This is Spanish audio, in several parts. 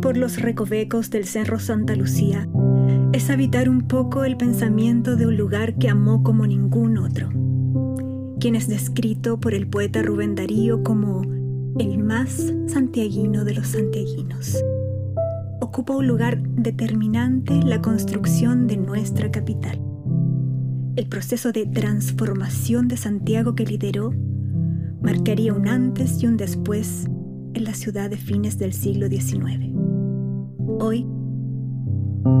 por los recovecos del Cerro Santa Lucía es habitar un poco el pensamiento de un lugar que amó como ningún otro, quien es descrito por el poeta Rubén Darío como el más santiaguino de los santiaguinos. Ocupa un lugar determinante la construcción de nuestra capital. El proceso de transformación de Santiago que lideró marcaría un antes y un después en la ciudad de fines del siglo XIX. Hoy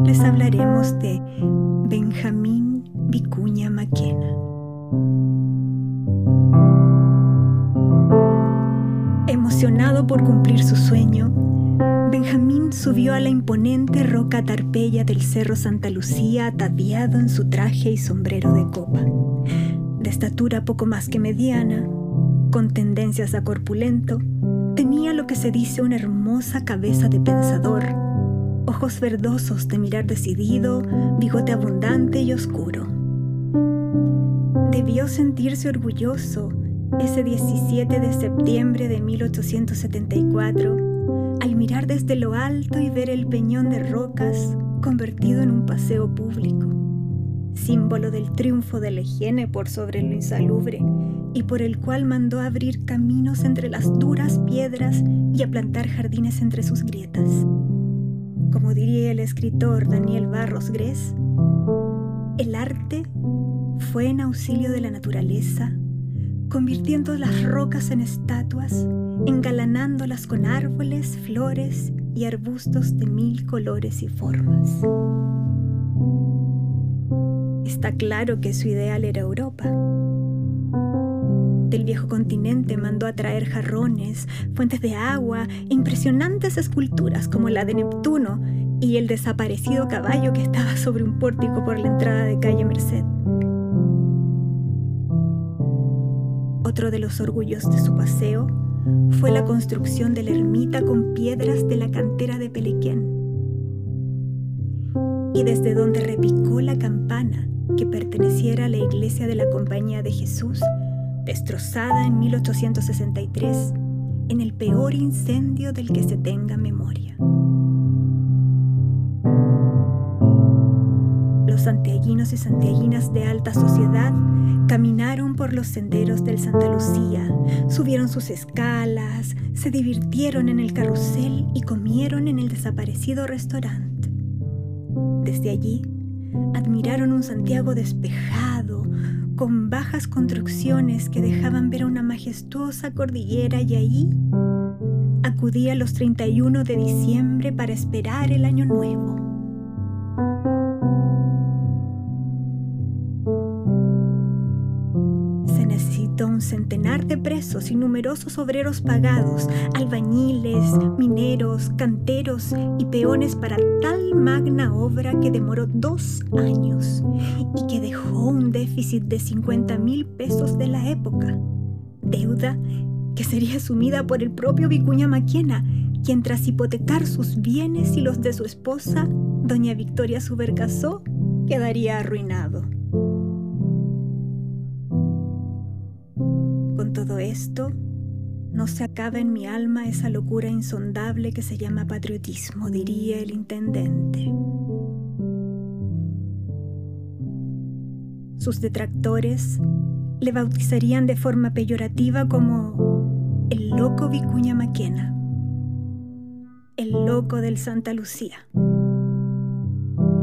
les hablaremos de Benjamín Vicuña Maquena. Emocionado por cumplir su sueño, Benjamín subió a la imponente roca tarpeya del Cerro Santa Lucía ataviado en su traje y sombrero de copa. De estatura poco más que mediana, con tendencias a corpulento, tenía lo que se dice una hermosa cabeza de pensador, ojos verdosos de mirar decidido, bigote abundante y oscuro. Debió sentirse orgulloso ese 17 de septiembre de 1874 al mirar desde lo alto y ver el peñón de rocas convertido en un paseo público, símbolo del triunfo de la higiene por sobre lo insalubre y por el cual mandó abrir caminos entre las duras piedras y a plantar jardines entre sus grietas. Como diría el escritor Daniel Barros Gres, el arte fue en auxilio de la naturaleza, convirtiendo las rocas en estatuas, engalanándolas con árboles, flores y arbustos de mil colores y formas. Está claro que su ideal era Europa del viejo continente mandó a traer jarrones, fuentes de agua impresionantes esculturas como la de Neptuno y el desaparecido caballo que estaba sobre un pórtico por la entrada de calle Merced. Otro de los orgullos de su paseo fue la construcción de la ermita con piedras de la cantera de Pelequén. Y desde donde repicó la campana que perteneciera a la iglesia de la Compañía de Jesús, destrozada en 1863 en el peor incendio del que se tenga memoria. Los santiaguinos y santiaguinas de alta sociedad caminaron por los senderos del Santa Lucía, subieron sus escalas, se divirtieron en el carrusel y comieron en el desaparecido restaurante. Desde allí, admiraron un Santiago despejado, con bajas construcciones que dejaban ver una majestuosa cordillera y ahí acudía los 31 de diciembre para esperar el año nuevo. Un centenar de presos y numerosos obreros pagados, albañiles, mineros, canteros y peones para tal magna obra que demoró dos años y que dejó un déficit de 50 mil pesos de la época, deuda que sería asumida por el propio Vicuña Maquena, quien tras hipotecar sus bienes y los de su esposa, doña Victoria Subercasó, quedaría arruinado. Esto, no se acaba en mi alma esa locura insondable que se llama patriotismo, diría el intendente. Sus detractores le bautizarían de forma peyorativa como el loco Vicuña Maquena, el loco del Santa Lucía.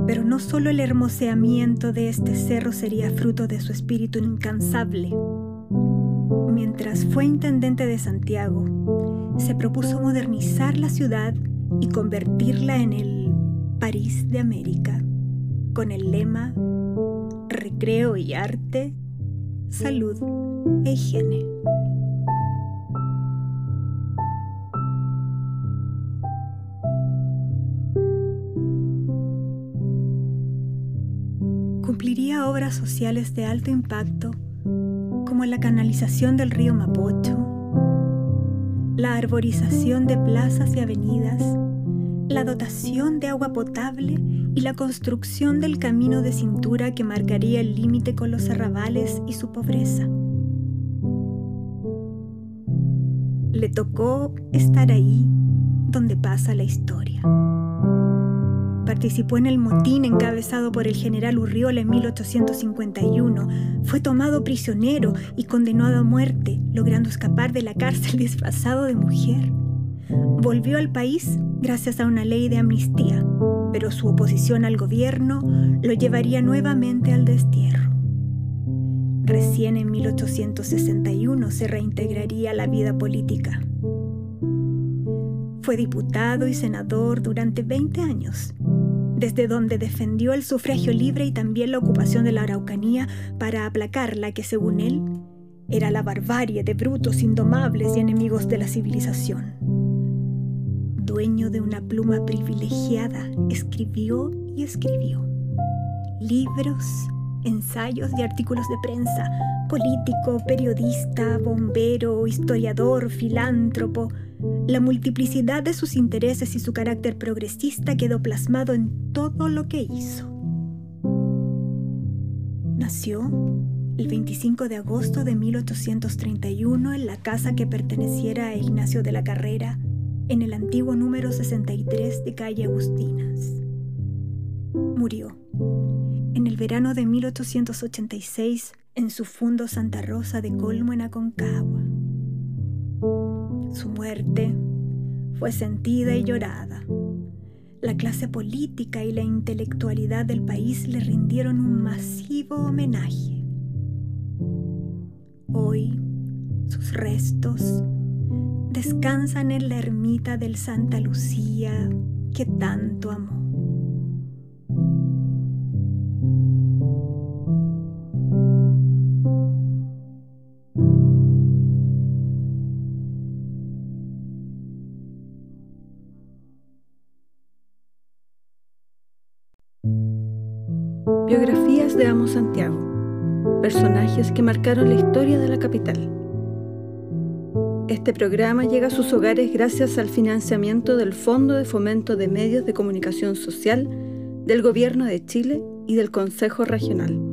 Pero no solo el hermoseamiento de este cerro sería fruto de su espíritu incansable. Mientras fue intendente de Santiago, se propuso modernizar la ciudad y convertirla en el París de América, con el lema recreo y arte, salud e higiene. Cumpliría obras sociales de alto impacto como la canalización del río Mapocho, la arborización de plazas y avenidas, la dotación de agua potable y la construcción del camino de cintura que marcaría el límite con los arrabales y su pobreza. Le tocó estar ahí donde pasa la historia. Participó en el motín encabezado por el general Urriola en 1851. Fue tomado prisionero y condenado a muerte, logrando escapar de la cárcel disfrazado de mujer. Volvió al país gracias a una ley de amnistía, pero su oposición al gobierno lo llevaría nuevamente al destierro. Recién en 1861 se reintegraría a la vida política. Fue diputado y senador durante 20 años, desde donde defendió el sufragio libre y también la ocupación de la Araucanía para aplacar la que, según él, era la barbarie de brutos indomables y enemigos de la civilización. Dueño de una pluma privilegiada, escribió y escribió libros, ensayos y artículos de prensa, político, periodista, bombero, historiador, filántropo. La multiplicidad de sus intereses y su carácter progresista quedó plasmado en todo lo que hizo. Nació el 25 de agosto de 1831 en la casa que perteneciera a Ignacio de la Carrera, en el antiguo número 63 de calle Agustinas. Murió en el verano de 1886 en su fundo Santa Rosa de Colmo en Aconcagua. Su muerte fue sentida y llorada. La clase política y la intelectualidad del país le rindieron un masivo homenaje. Hoy, sus restos descansan en la ermita del Santa Lucía que tanto amó. Biografías de Amo Santiago. Personajes que marcaron la historia de la capital. Este programa llega a sus hogares gracias al financiamiento del Fondo de Fomento de Medios de Comunicación Social del Gobierno de Chile y del Consejo Regional.